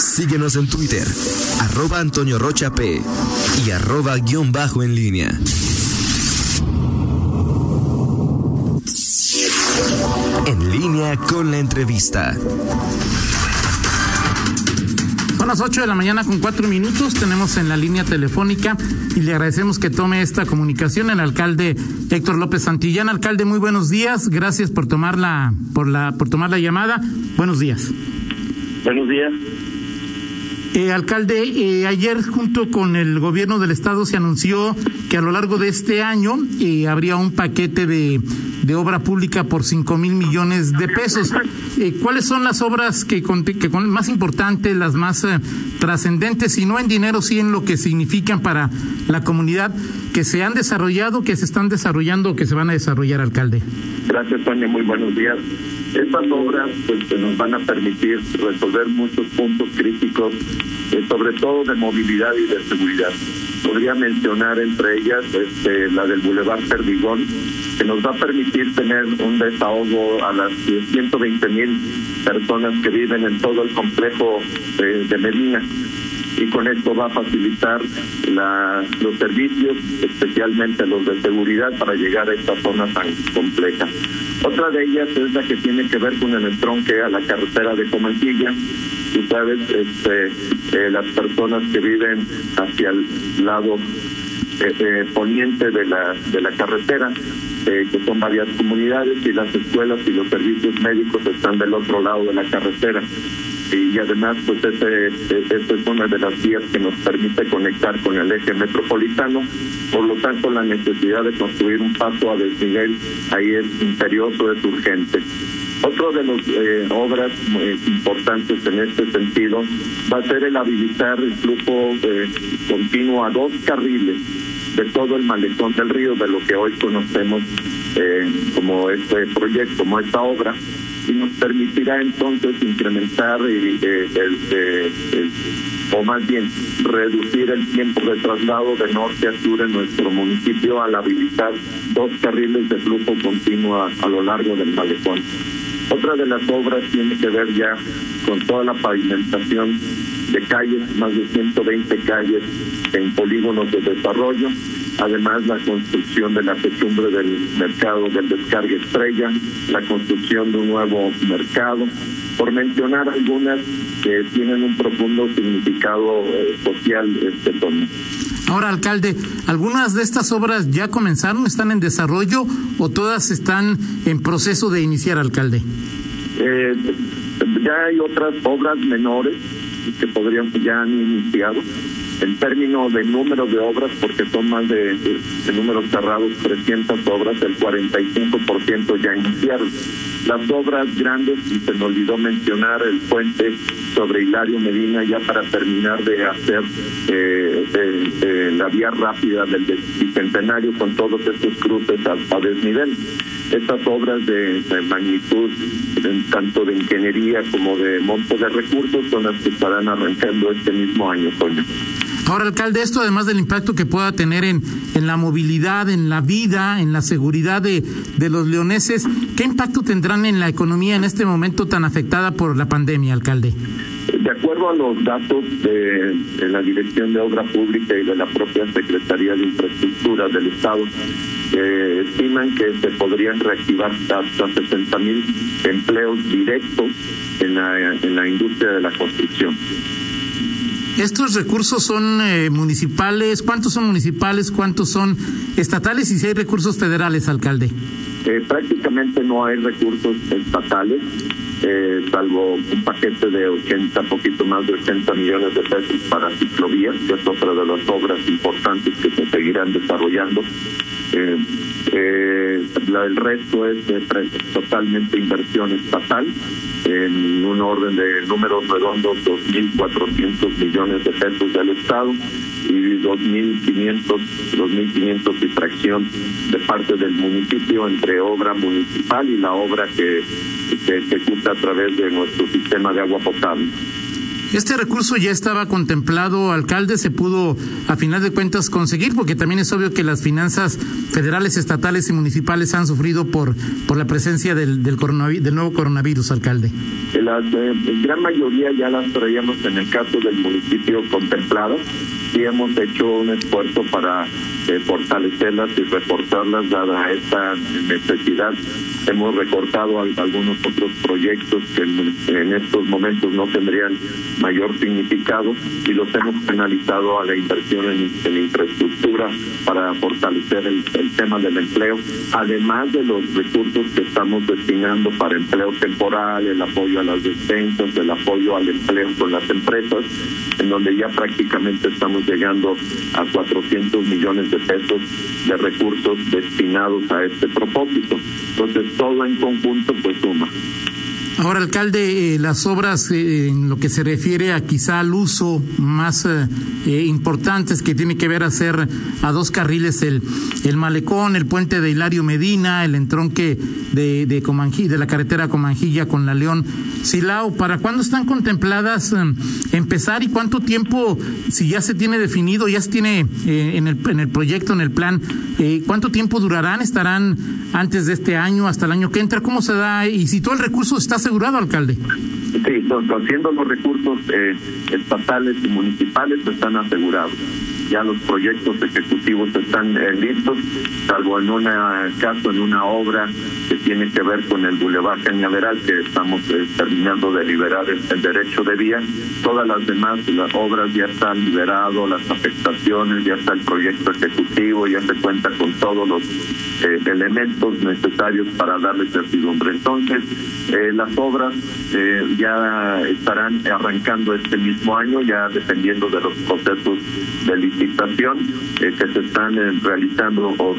Síguenos en Twitter, arroba Antonio Rocha P y arroba guion bajo en línea. En línea con la entrevista. Son las 8 de la mañana con 4 minutos. Tenemos en la línea telefónica y le agradecemos que tome esta comunicación el alcalde Héctor López Santillán. Alcalde, muy buenos días. Gracias por tomar la, por la, por tomar la llamada. Buenos días. Buenos días. Eh, alcalde, eh, ayer junto con el gobierno del estado se anunció que a lo largo de este año eh, habría un paquete de, obra pública por cinco mil millones de pesos. ¿Cuáles son las obras que, más importantes, las más trascendentes, y no en dinero, sí en lo que significan para la comunidad, que se han desarrollado, que se están desarrollando o que se van a desarrollar, alcalde? Gracias, Tony. Muy buenos días. Estas obras pues, nos van a permitir resolver muchos puntos críticos, eh, sobre todo de movilidad y de seguridad. Podría mencionar entre ellas este, la del Boulevard Perdigón, que nos va a permitir tener un desahogo a las 120 mil personas que viven en todo el complejo de, de Medina y con esto va a facilitar los servicios, especialmente los de seguridad, para llegar a esta zona tan compleja. Otra de ellas es la que tiene que ver con el entronque a la carretera de Comalquilla. Tú sabes, este, eh, las personas que viven hacia el lado eh, eh, poniente de la, de la carretera, que son varias comunidades, y las escuelas y los servicios médicos están del otro lado de la carretera y además pues este, esta es una de las vías que nos permite conectar con el eje metropolitano. Por lo tanto la necesidad de construir un paso a desnivel ahí es imperioso es urgente. Otro de las eh, obras eh, importantes en este sentido va a ser el habilitar el flujo eh, continuo a dos carriles de todo el malecón del río de lo que hoy conocemos como este proyecto como esta obra y nos permitirá entonces incrementar eh, el, el, o más bien reducir el tiempo de traslado de norte a sur en nuestro municipio al habilitar dos carriles de flujo continuo a, a lo largo del malecón. Otra de las obras tiene que ver ya con toda la pavimentación de calles, más de 120 calles en polígonos de desarrollo, además la construcción de la techumbre del mercado del descarga estrella, la construcción de un nuevo mercado, por mencionar algunas que tienen un profundo significado eh, social este tono. Ahora, alcalde, ¿algunas de estas obras ya comenzaron, están en desarrollo o todas están en proceso de iniciar, alcalde? Eh, ya hay otras obras menores que podrían ya han iniciado en términos de número de obras, porque son más de, de, números cerrados, 300 obras, el 45% ya iniciaron. Las obras grandes, y se me olvidó mencionar el puente sobre Hilario Medina, ya para terminar de hacer eh, la vía rápida del bicentenario con todos estos cruces a, a desnivel. Estas obras de, de magnitud, tanto de ingeniería como de monto de recursos, son las que estarán arrancando este mismo año, Toño. Ahora, alcalde, esto además del impacto que pueda tener en, en la movilidad, en la vida, en la seguridad de, de los leoneses, ¿qué impacto tendrán en la economía en este momento tan afectada por la pandemia, alcalde? De acuerdo a los datos de, la Dirección de Obra Pública y de la propia Secretaría de Infraestructura del Estado, eh, estiman que se podrían reactivar hasta 60 mil empleos directos en la, en la industria de la construcción. ¿Estos recursos son eh, municipales? ¿Cuántos son municipales? ¿Cuántos son estatales? Y si hay recursos federales, alcalde. Eh, prácticamente no hay recursos estatales, eh, salvo un paquete de 80, poquito más de 80 millones de pesos para ciclovías, que es otra de las obras importantes que se seguirán desarrollando. Eh, eh, la, el resto es de, totalmente inversión estatal en un orden de números redondos 2.400 millones de pesos del Estado y 2.500 2.500 y fracción de parte del municipio entre obra municipal y la obra que se ejecuta a través de nuestro sistema de agua potable. Este recurso ya estaba contemplado, alcalde, se pudo a final de cuentas conseguir, porque también es obvio que las finanzas federales, estatales y municipales han sufrido por, por la presencia del, del, del nuevo coronavirus, alcalde. La gran mayoría ya las traíamos en el caso del municipio contemplado y hemos hecho un esfuerzo para eh, fortalecerlas y reforzarlas dada esta necesidad hemos recortado algunos otros proyectos que en, estos momentos no tendrían mayor significado y los hemos penalizado a la inversión en, infraestructura para fortalecer el, tema del empleo, además de los recursos que estamos destinando para empleo temporal, el apoyo a las despensas, el apoyo al empleo con las empresas, en donde ya prácticamente estamos llegando a 400 millones de pesos de recursos destinados a este propósito. Entonces, todo en conjunto pues suma. Ahora, alcalde, eh, las obras eh, en lo que se refiere a quizá al uso más eh, importantes que tiene que ver hacer a dos carriles el, el malecón, el puente de Hilario Medina, el entronque de, de, de la carretera Comanjilla con la León Silao, ¿para cuándo están contempladas empezar y cuánto tiempo, si ya se tiene definido, ya se tiene en, el, en el proyecto, en el plan, cuánto tiempo durarán? ¿Estarán antes de este año, hasta el año que entra? ¿Cómo se da? Y si todo el recurso está asegurado, alcalde. Sí, haciendo los recursos eh, estatales y municipales están asegurados. Ya los proyectos ejecutivos están eh, listos, salvo en un caso, en una obra que tiene que ver con el Boulevard Cañaveral, que estamos eh, terminando de liberar el, derecho de vía. Todas las demás las obras ya están liberadas, las afectaciones, ya está el proyecto ejecutivo, ya se cuenta con todos los elementos necesarios para darle certidumbre. Entonces, eh, las obras eh, ya estarán arrancando este mismo año, ya dependiendo de los procesos de licitación eh, que se están realizando o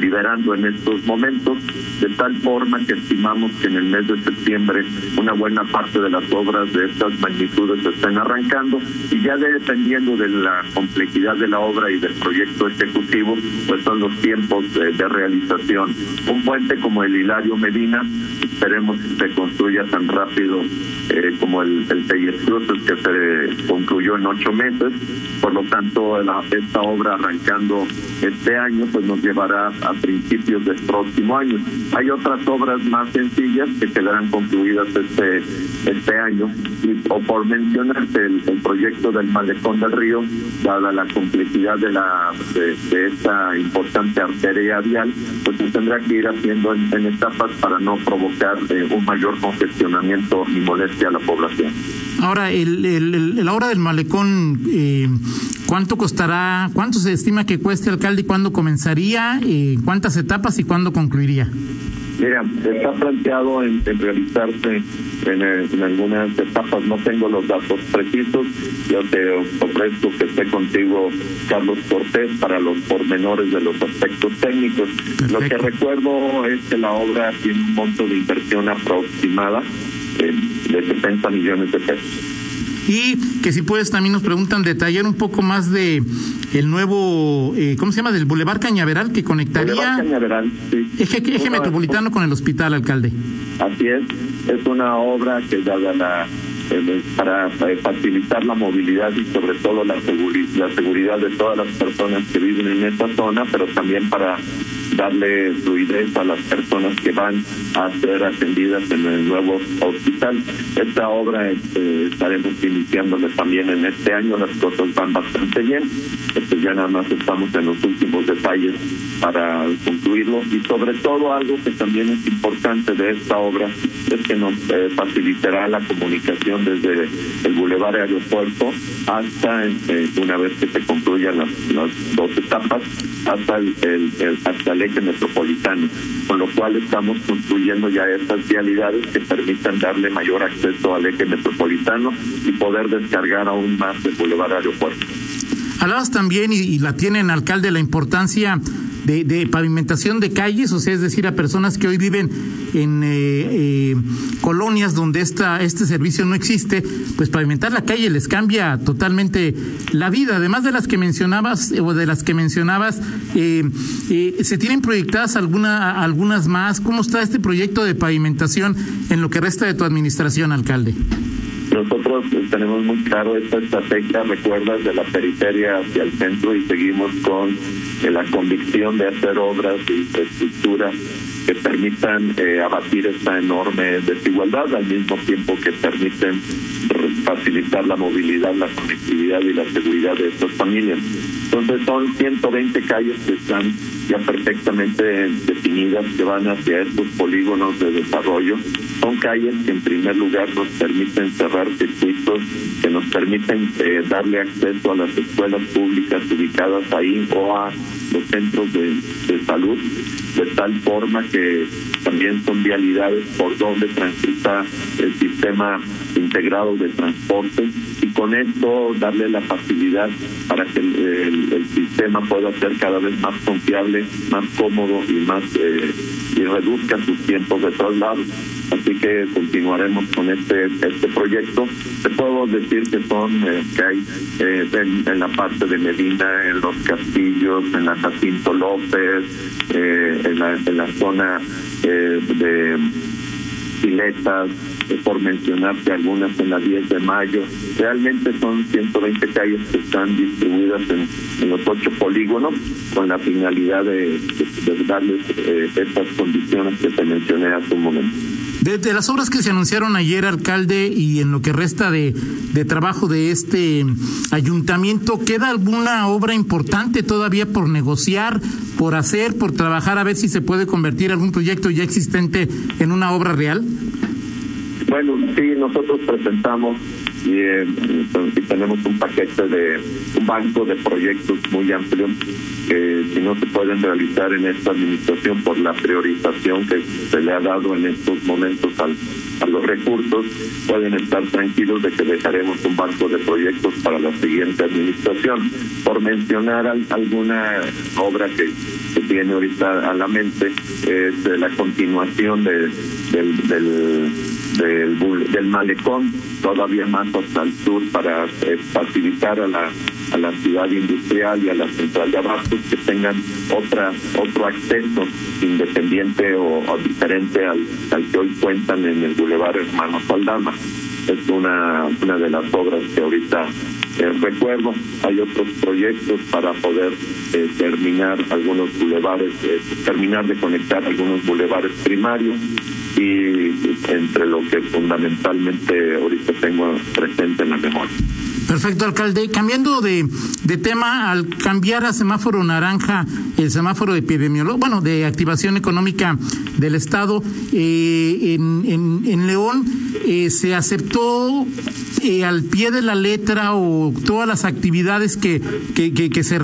liberando en estos momentos, de tal forma que estimamos que en el mes de septiembre una buena parte de las obras de estas magnitudes se estén arrancando y ya dependiendo de la complejidad de la obra y del proyecto ejecutivo, pues son los tiempos de realización. Un puente como el Hilario Medina esperemos que se construya tan rápido eh, como el, el que se concluyó en ocho meses. Por lo tanto, esta obra arrancando este año pues nos llevará a principios del próximo año. Hay otras obras más sencillas que quedarán concluidas este este año y, o por mencionarte el, proyecto del malecón del río, dada la complejidad de la de, esta importante arteria vial, pues se tendrá que ir haciendo en etapas para no provocar eh, un mayor congestionamiento y molestia a la población. Ahora, el, el, la obra del malecón, eh, ¿cuánto costará? ¿Cuánto se estima que cueste, alcalde, y cuándo comenzaría? Eh, ¿Cuántas etapas y cuándo concluiría? Mira, está planteado en, realizarse en, en, algunas etapas, no tengo los datos precisos, yo te ofrezco que esté contigo Carlos Cortés para los pormenores de los aspectos técnicos. Lo que recuerdo es que la obra tiene un monto de inversión aproximada eh, de 70 millones de pesos. Y que si puedes también nos preguntan detallar un poco más de el nuevo, eh, ¿cómo se llama? Del Boulevard Cañaveral que conectaría Cañaveral, sí. eje, metropolitano con el hospital, alcalde. Así es, es una obra que da la eh, para facilitar la movilidad y sobre todo la, la seguridad de todas las personas que viven en esta zona, pero también para darle fluidez a las personas que van a ser atendidas en el nuevo hospital. Esta obra este, estaremos iniciándole también en este año, las cosas van bastante bien, este, ya nada más estamos en los últimos detalles para concluirlo. Y sobre todo algo que también es importante de esta obra es que nos eh, facilitará la comunicación desde el Boulevard Aeropuerto hasta eh, una vez que se concluyan las, dos etapas hasta el, el, hasta metropolitano con lo cual estamos construyendo ya estas vialidades que permitan darle mayor acceso al eje metropolitano y poder descargar aún más el Boulevard Aeropuerto. Hablabas también, y, la tienen, alcalde, la importancia de, pavimentación de calles, o sea, es decir, a personas que hoy viven en eh, eh, colonias donde esta, este servicio no existe, pues pavimentar la calle les cambia totalmente la vida. Además de las que mencionabas, o de las que mencionabas, eh, ¿se tienen proyectadas alguna, algunas más? ¿Cómo está este proyecto de pavimentación en lo que resta de tu administración, alcalde? Nosotros tenemos muy claro esta estrategia, recuerdas, de la periferia hacia el centro y seguimos con la convicción de hacer obras de infraestructura que permitan eh, abatir esta enorme desigualdad al mismo tiempo que permiten facilitar la movilidad, la conectividad y la seguridad de estas familias. Entonces son 120 calles que están ya perfectamente definidas que van hacia estos polígonos de desarrollo. Son calles que en primer lugar nos permiten cerrar circuitos, que nos permiten eh, darle acceso a las escuelas públicas ubicadas ahí o a los centros de, de salud, de tal forma que también son vialidades por donde transita el sistema integrado de transporte y con esto darle la facilidad para que el, sistema pueda ser cada vez más confiable, más cómodo y más eh, y reduzca sus tiempos de traslado. Así que continuaremos con este este proyecto. Te puedo decir que son eh, que hay eh, en, la parte de Medina, en los castillos, en la Jacinto López, en, la, en la zona de Piletas, por mencionarte algunas en la 10 de mayo. Realmente son 120 calles que están distribuidas en, los ocho polígonos con la finalidad de, darles eh, estas condiciones que te mencioné hace un momento. De, las obras que se anunciaron ayer, alcalde, y en lo que resta de, trabajo de este ayuntamiento, ¿queda alguna obra importante todavía por negociar, por hacer, por trabajar, a ver si se puede convertir algún proyecto ya existente en una obra real? Bueno, sí, nosotros presentamos y, eh, tenemos un paquete de un banco de proyectos muy amplio que si no se pueden realizar en esta administración por la priorización que se le ha dado en estos momentos al, a los recursos, pueden estar tranquilos de que dejaremos un banco de proyectos para la siguiente administración. Por mencionar alguna obra que, que tiene ahorita a la mente, es la continuación de, del del, del malecón todavía más hasta el sur para eh, facilitar a la a la ciudad industrial y a la central de abastos que tengan otra otro acceso independiente o, diferente al, al, que hoy cuentan en el Boulevard Hermano Saldama. Es una, una de las obras que ahorita eh, recuerdo. Hay otros proyectos para poder eh, terminar algunos bulevares, terminar de conectar algunos bulevares primarios y entre lo que fundamentalmente ahorita tengo presente en la memoria. Perfecto, alcalde. Cambiando de, de tema, al cambiar a semáforo naranja, el semáforo de epidemiología, bueno, de activación económica del Estado, eh, en, en, en, León eh, se aceptó eh, al pie de la letra o todas las actividades que, que, que, se,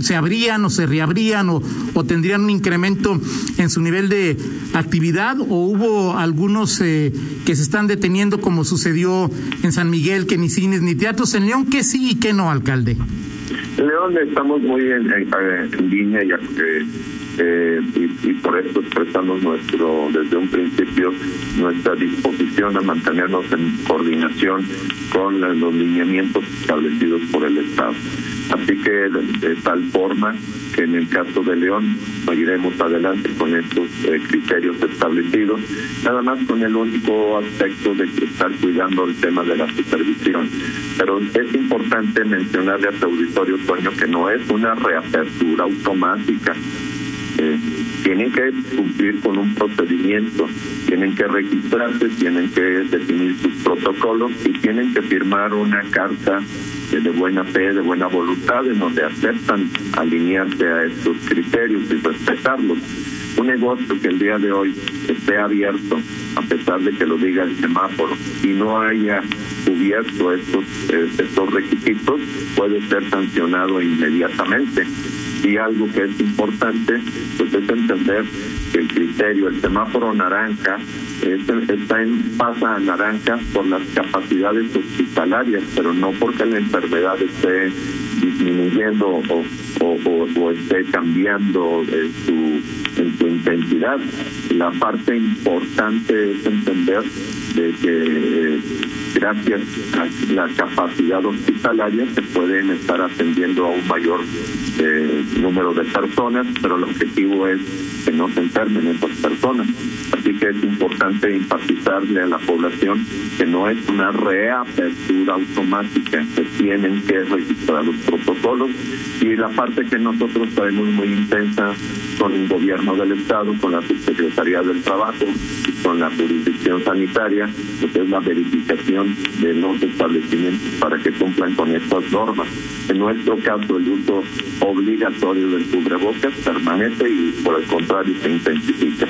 se abrían o se reabrían o, tendrían un incremento en su nivel de actividad o hubo algunos que se están deteniendo como sucedió en San Miguel, que ni cines ni teatros en León, ¿qué sí y qué no, alcalde? En León estamos muy en, línea y, eh, y, por eso expresamos nuestro desde un principio nuestra disposición a mantenernos en coordinación con los lineamientos establecidos por el Estado. Así que de, tal forma que en el caso de León seguiremos adelante con estos eh, criterios establecidos, nada más con el único aspecto de estar cuidando el tema de la supervisión. Pero es importante mencionarle a tu auditorio, Toño, que no es una reapertura automática. Eh, tienen que cumplir con un procedimiento, tienen que registrarse, tienen que definir sus protocolos y tienen que firmar una carta de buena fe, de buena voluntad, en donde aceptan alinearse a estos criterios y respetarlos. Un negocio que el día de hoy esté abierto, a pesar de que lo diga el semáforo, y no haya cubierto estos, eh, estos requisitos, puede ser sancionado inmediatamente. Y algo que es importante, pues es entender que el criterio, el semáforo naranja, está en pasa a naranja por las capacidades hospitalarias, pero no porque la enfermedad esté disminuyendo o, o, esté cambiando su, en su intensidad. La parte importante es entender de que gracias a la capacidad hospitalaria se pueden estar atendiendo a un mayor eh, número de personas, pero el objetivo es que no se enfermen esas personas. Así que es importante enfatizarle a la población que no es una reapertura automática, se tienen que registrar los protocolos y la parte que nosotros traemos muy intensa con el gobierno del Estado, con la Subsecretaría del Trabajo con la jurisdicción sanitaria, es la verificación de los establecimientos para que cumplan con estas normas. En nuestro caso, el uso obligatorio del cubrebocas permanece y por el contrario se intensifica.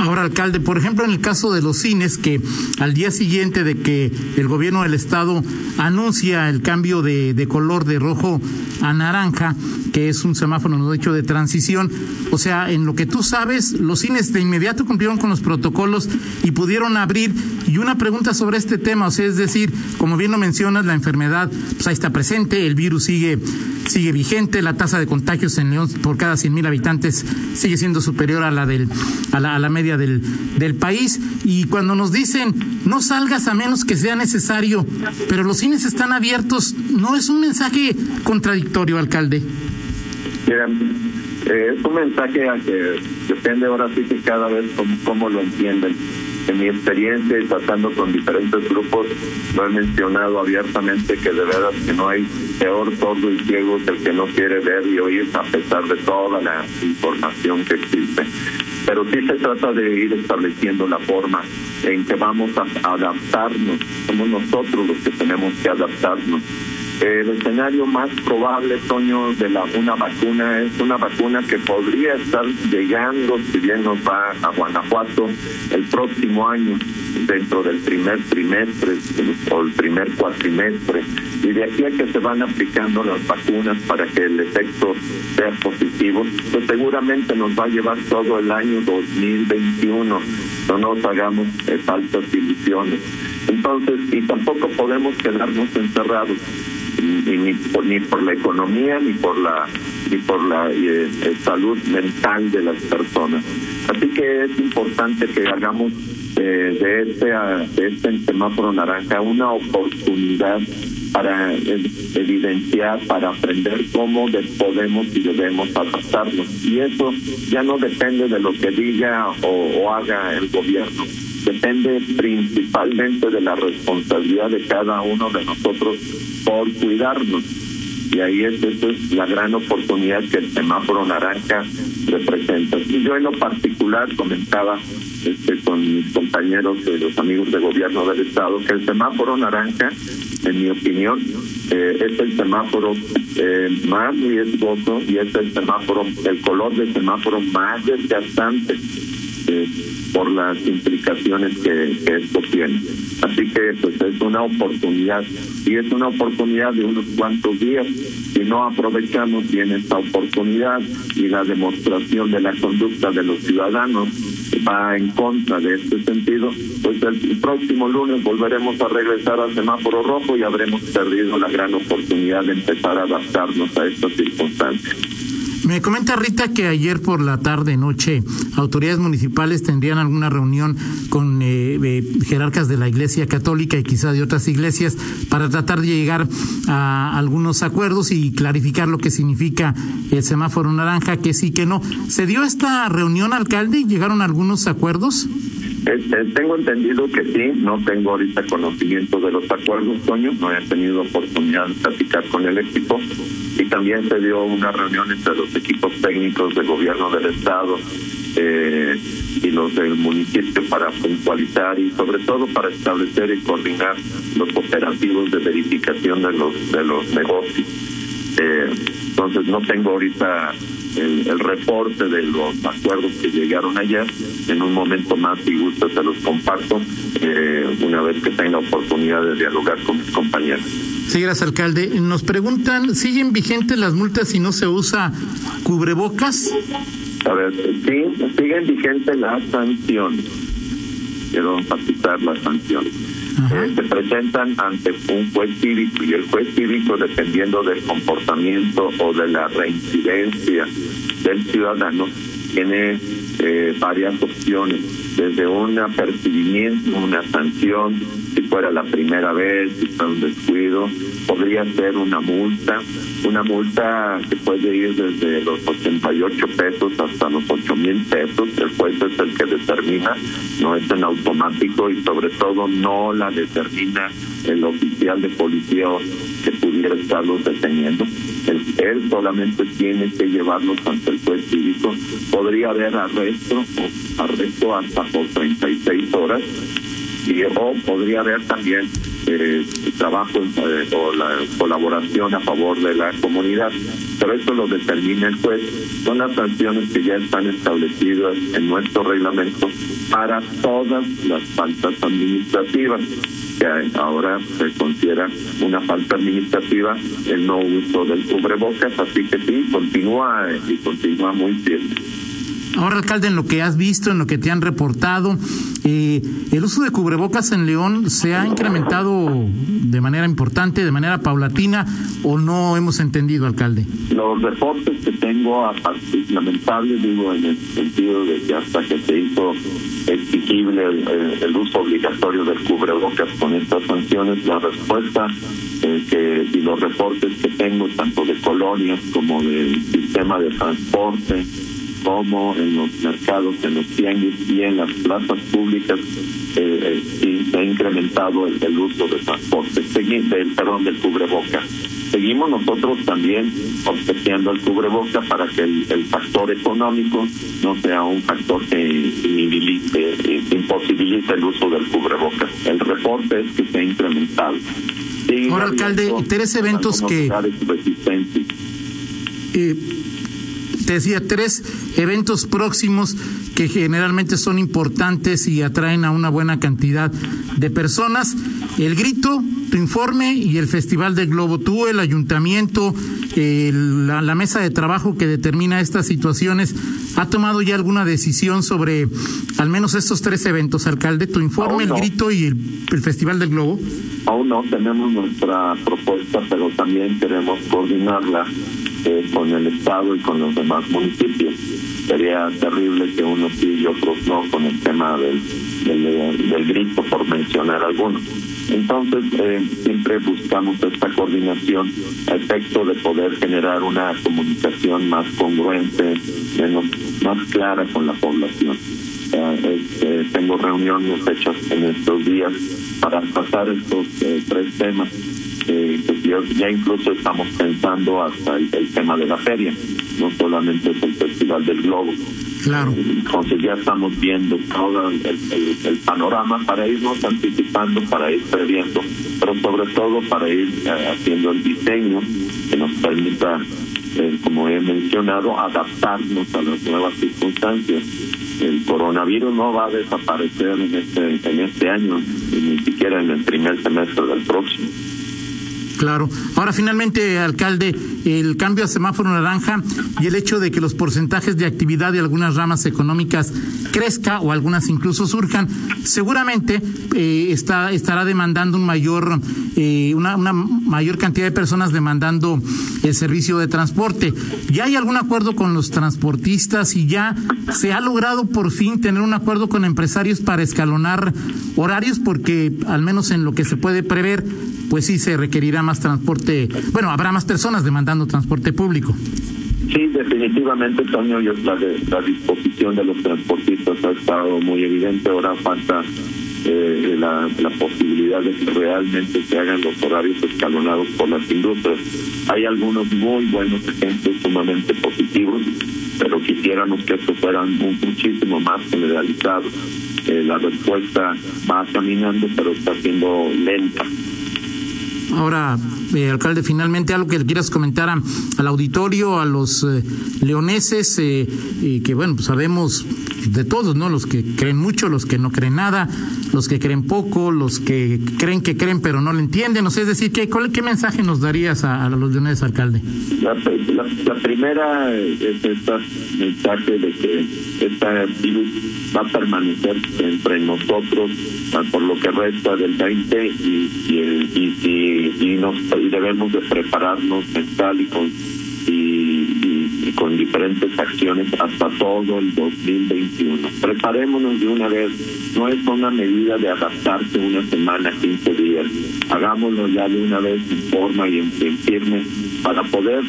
Ahora, alcalde, por ejemplo, en el caso de los cines, que al día siguiente de que el gobierno del estado anuncia el cambio de, color de rojo a naranja, que es un semáforo, no dicho, de transición, o sea, en lo que tú sabes, los cines de inmediato cumplieron con los protocolos y pudieron abrir. Y una pregunta sobre este tema, o sea, es decir, como bien lo mencionas, la enfermedad, pues ahí está presente, el virus sigue sigue vigente, la tasa de contagios en León por cada 100 mil habitantes sigue siendo superior a la del a la, a la media del, del país y cuando nos dicen no salgas a menos que sea necesario, pero los cines están abiertos, ¿no es un mensaje contradictorio, alcalde? Mira, eh, es un mensaje a que depende ahora sí que cada vez cómo, cómo lo entienden. En mi experiencia tratando con diferentes grupos, lo he mencionado abiertamente que de verdad que no hay peor sordo y ciego que el que no quiere ver y oír a pesar de toda la información que existe. Pero sí se trata de ir estableciendo la forma en que vamos a adaptarnos. Somos nosotros los que tenemos que adaptarnos el escenario más probable, Toño, de la una vacuna es una vacuna que podría estar llegando, si bien nos va a Guanajuato, el próximo año, dentro del primer trimestre o el primer cuatrimestre. Y de aquí a que se van aplicando las vacunas para que el efecto sea positivo, pues seguramente nos va a llevar todo el año 2021. No nos hagamos falsas ilusiones. Entonces, y tampoco podemos quedarnos encerrados ni por, ni por la economía ni por la ni por la eh, salud mental de las personas así que es importante que hagamos eh, de este de este semáforo naranja una oportunidad para evidenciar, para aprender cómo podemos y debemos adaptarnos. Y eso ya no depende de lo que diga o haga el gobierno, depende principalmente de la responsabilidad de cada uno de nosotros por cuidarnos. Y ahí es, esa es la gran oportunidad que el semáforo naranja representa. Y yo en lo particular comentaba este, con mis compañeros, de los amigos de gobierno del Estado, que el semáforo naranja, en mi opinión, eh, es el semáforo eh, más riesgoso y es el semáforo, el color del semáforo más desgastante eh, por las implicaciones que, que esto tiene. Así que pues es una oportunidad y es una oportunidad de unos cuantos días. Si no aprovechamos bien esta oportunidad y la demostración de la conducta de los ciudadanos va en contra de este sentido, pues el próximo lunes volveremos a regresar al semáforo rojo y habremos perdido la gran oportunidad de empezar a adaptarnos a estas circunstancias. Me comenta Rita que ayer por la tarde, noche, autoridades municipales tendrían alguna reunión con eh, eh, jerarcas de la Iglesia Católica y quizá de otras iglesias para tratar de llegar a algunos acuerdos y clarificar lo que significa el semáforo naranja, que sí, que no. ¿Se dio esta reunión, alcalde, y llegaron a algunos acuerdos? Este, tengo entendido que sí, no tengo ahorita conocimiento de los acuerdos, Toño, no he tenido oportunidad de platicar con el equipo y también se dio una reunión entre los equipos técnicos del gobierno del estado eh, y los del municipio para puntualizar y sobre todo para establecer y coordinar los operativos de verificación de los de los negocios. Eh, entonces no tengo ahorita el, el, reporte de los acuerdos que llegaron ayer. En un momento más, si gusta, se los comparto eh, una vez que tenga oportunidad de dialogar con mis compañeros. Sí, gracias, alcalde. Nos preguntan, ¿siguen vigentes las multas si no se usa cubrebocas? A ver, sí, siguen vigentes las sanciones. Quiero enfatizar las sanciones. Eh, se presentan ante un juez cívico y el juez cívico, dependiendo del comportamiento o de la reincidencia del ciudadano, tiene eh, varias opciones desde un apercibimiento, una sanción, si fuera la primera vez, si fuera un descuido, podría ser una multa, una multa que puede ir desde los 88 pesos hasta los 8 mil pesos. El juez es el que determina, no es en automático y sobre todo no la determina el oficial de policía que pudiera estarlos deteniendo. Él, solamente tiene que llevarlos ante el juez cívico. Podría haber arresto, arresto hasta por 36 horas y o podría haber también eh, trabajo eh, o la colaboración a favor de la comunidad. Pero eso lo determina el juez. Son las sanciones que ya están establecidas en nuestro reglamento para todas las faltas administrativas que ahora se considera una falta administrativa el no uso del cubrebocas, así que sí, continúa y continúa muy firme. Ahora, alcalde, en lo que has visto, en lo que te han reportado, eh, el uso de cubrebocas en León se ha incrementado de manera importante, de manera paulatina, o no hemos entendido, alcalde. Los reportes que tengo, lamentables, digo, en el sentido de que hasta que se hizo exigible el, uso obligatorio del cubrebocas con estas sanciones, la respuesta eh, que y los reportes que tengo, tanto de colonias como del sistema de transporte, como en los mercados, en los tianguis y en las plazas públicas eh, eh se ha incrementado el, uso de transporte, del, perdón, del cubreboca. Seguimos nosotros también obsequiando el cubreboca para que el, factor económico no sea un factor que inhibilite, eh, imposibilite el uso del cubreboca. El reporte es que se ha incrementado. Ahora, alcalde, tres eventos que... Eh, te decía, tres eventos próximos que generalmente son importantes y atraen a una buena cantidad de personas. El grito, tu informe y el Festival del Globo. Tú, el ayuntamiento, la, la, mesa de trabajo que determina estas situaciones, ¿ha tomado ya alguna decisión sobre al menos estos tres eventos, alcalde? Tu informe, el grito y el, Festival del Globo. Aún no tenemos nuestra propuesta, pero también queremos coordinarla eh, con el Estado y con los demás municipios sería terrible que unos sí y otros no con el tema del, del, grito, por mencionar algunos. Entonces, eh, siempre buscamos esta coordinación a efecto de poder generar una comunicación más congruente, menos, más clara con la población. Este, tengo reuniones hechas en estos días para pasar estos eh, tres temas. Eh, pues ya incluso estamos pensando hasta el tema de la feria no solamente es el Festival del Globo. Claro. Entonces ya estamos viendo todo el, panorama para irnos anticipando, para ir previendo, pero sobre todo para ir eh, haciendo el diseño que nos permita, eh, como he mencionado, adaptarnos a las nuevas circunstancias. El coronavirus no va a desaparecer en este, en este año, ni siquiera en el primer semestre del próximo. Claro. Ahora, finalmente, alcalde, el cambio a semáforo naranja y el hecho de que los porcentajes de actividad de algunas ramas económicas crezca o algunas incluso surjan, seguramente eh, está, estará demandando un mayor, eh, una, una mayor cantidad de personas demandando el servicio de transporte. ¿Ya hay algún acuerdo con los transportistas y ya se ha logrado por fin tener un acuerdo con empresarios para escalonar horarios? Porque al menos en lo que se puede prever, pues sí se requerirá más transporte, bueno, habrá más personas demandando transporte público. Sí, definitivamente, Toño, yo, la, la disposición de los transportistas ha estado muy evidente. Ahora falta eh, la, la, posibilidad de que realmente se hagan los horarios escalonados por las industrias. Hay algunos muy buenos ejemplos sumamente positivos, pero quisiéramos que esto fueran muchísimo más generalizados. Eh, la respuesta va caminando, pero está siendo lenta. Ahora, eh, alcalde, finalmente algo que quieras comentar al auditorio, a los eh, leoneses, eh, que bueno, pues sabemos de todos, ¿no? Los que creen mucho, los que no creen nada, los que creen poco, los que creen que creen pero no lo entienden. No sé, es decir, ¿qué, ¿qué mensaje nos darías a, los leoneses, alcalde? La, primera es este mensaje de que esta virus va a permanecer entre nosotros por lo que resta del 20 y, y, y, y, y debemos de prepararnos mental y, con, y, con diferentes acciones hasta todo el 2021. Preparémonos de una vez, no es una medida de adaptarse una semana, 15 días, hagámoslo ya de una vez en forma y en, firme para poder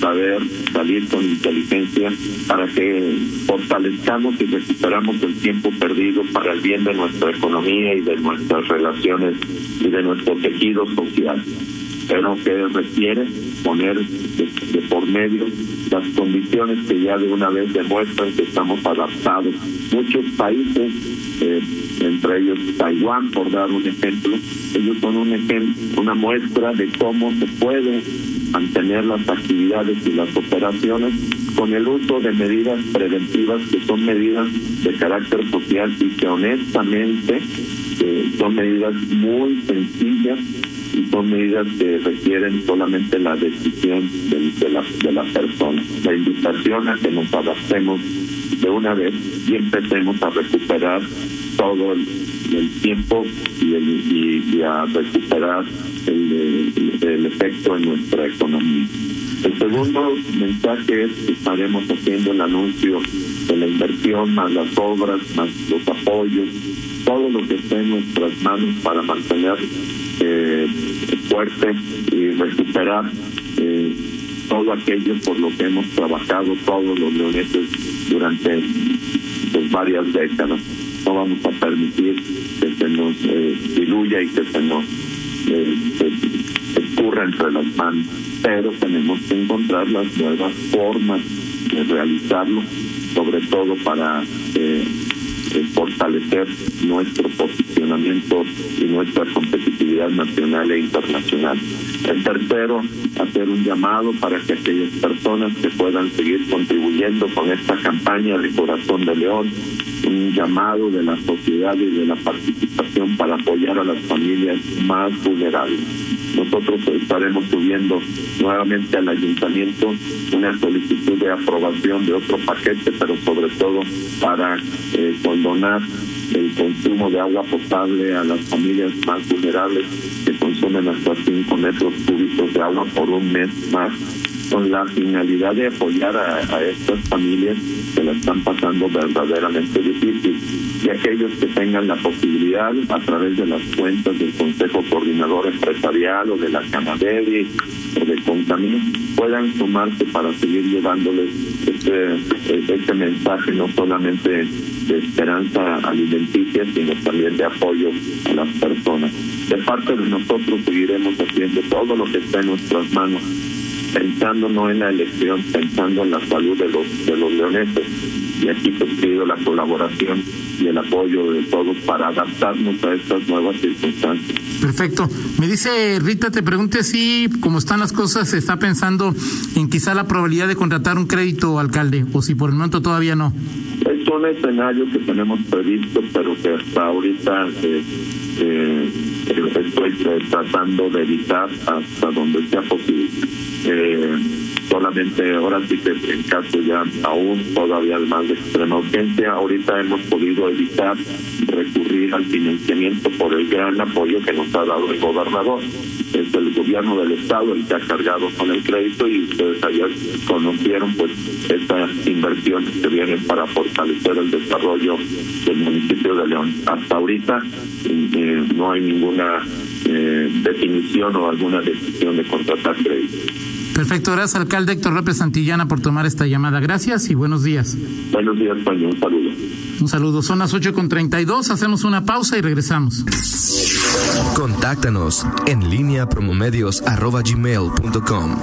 saber salir con inteligencia para que fortalezcamos y recuperamos el tiempo perdido para el bien de nuestra economía y de nuestras relaciones y de nuestro tejido social pero que requiere poner de, por medio las condiciones que ya de una vez demuestran que estamos adaptados. Muchos países, eh, entre ellos Taiwán, por dar un ejemplo, ellos son un ejemplo, una muestra de cómo se puede mantener las actividades y las operaciones con el uso de medidas preventivas que son medidas de carácter social y que honestamente eh, son medidas muy sencillas son medidas que requieren solamente la decisión de, la, de la persona. La invitación a que nos adaptemos de una vez y empecemos a recuperar todo el, tiempo y, a recuperar el, el, efecto en nuestra economía. El segundo mensaje es que estaremos haciendo el anuncio de la inversión, más las obras, más los apoyos, todo lo que esté en nuestras manos para mantener eh, fuerte y recuperar eh, todo aquello por lo que hemos trabajado todos los leoneses durante pues, varias décadas. No vamos a permitir que se nos eh, diluya y que se nos eh, escurra entre las manos, pero tenemos que encontrar las nuevas formas de realizarlo, sobre todo para eh, fortalecer nuestro posicionamiento y nuestra competitividad nacional e internacional. El tercero, hacer un llamado para que aquellas personas que puedan seguir contribuyendo con esta campaña de Corazón de León, un llamado de la sociedad y de la participación para apoyar a las familias más vulnerables. Nosotros estaremos subiendo nuevamente al ayuntamiento una solicitud de aprobación de otro paquete, pero sobre todo para eh, condonar el consumo de agua potable a las familias más vulnerables que consumen hasta 5 metros cúbicos de agua por un mes más con la finalidad de apoyar a, estas familias que la están pasando verdaderamente difícil y aquellos que tengan la posibilidad a través de las cuentas del Consejo Coordinador Empresarial o de la Canadevi o de Contamín puedan sumarse para seguir llevándoles este, este mensaje no solamente de esperanza alimenticia, sino también de apoyo a las personas. De parte de nosotros seguiremos haciendo todo lo que está en nuestras manos pensando no en la elección, pensando en la salud de los, de los leoneses. Y aquí pues pido la colaboración y el apoyo de todos para adaptarnos a estas nuevas circunstancias. Perfecto. Me dice Rita, te pregunte si, como están las cosas, se está pensando en quizá la probabilidad de contratar un crédito, alcalde, o si por el momento todavía no. Un escenario que tenemos previsto, pero que hasta ahorita eh, eh, estoy tratando de evitar hasta donde sea posible eh, solamente ahora sí que en caso ya aún todavía más de extrema urgencia, ahorita hemos podido evitar recurrir al financiamiento por el gran apoyo que nos ha dado el gobernador. Es el gobierno del estado el que ha cargado con el crédito y ustedes ayer conocieron pues estas inversiones que vienen para fortalecer el desarrollo del municipio de León. Hasta ahorita eh, no hay ninguna eh, definición o alguna decisión de contratar crédito. Perfecto, gracias alcalde Héctor López Santillana por tomar esta llamada. Gracias y buenos días. Buenos días, Paño. Un saludo. Un saludo. Son las 8 con 32. Hacemos una pausa y regresamos. Contáctanos en línea promomedios.com.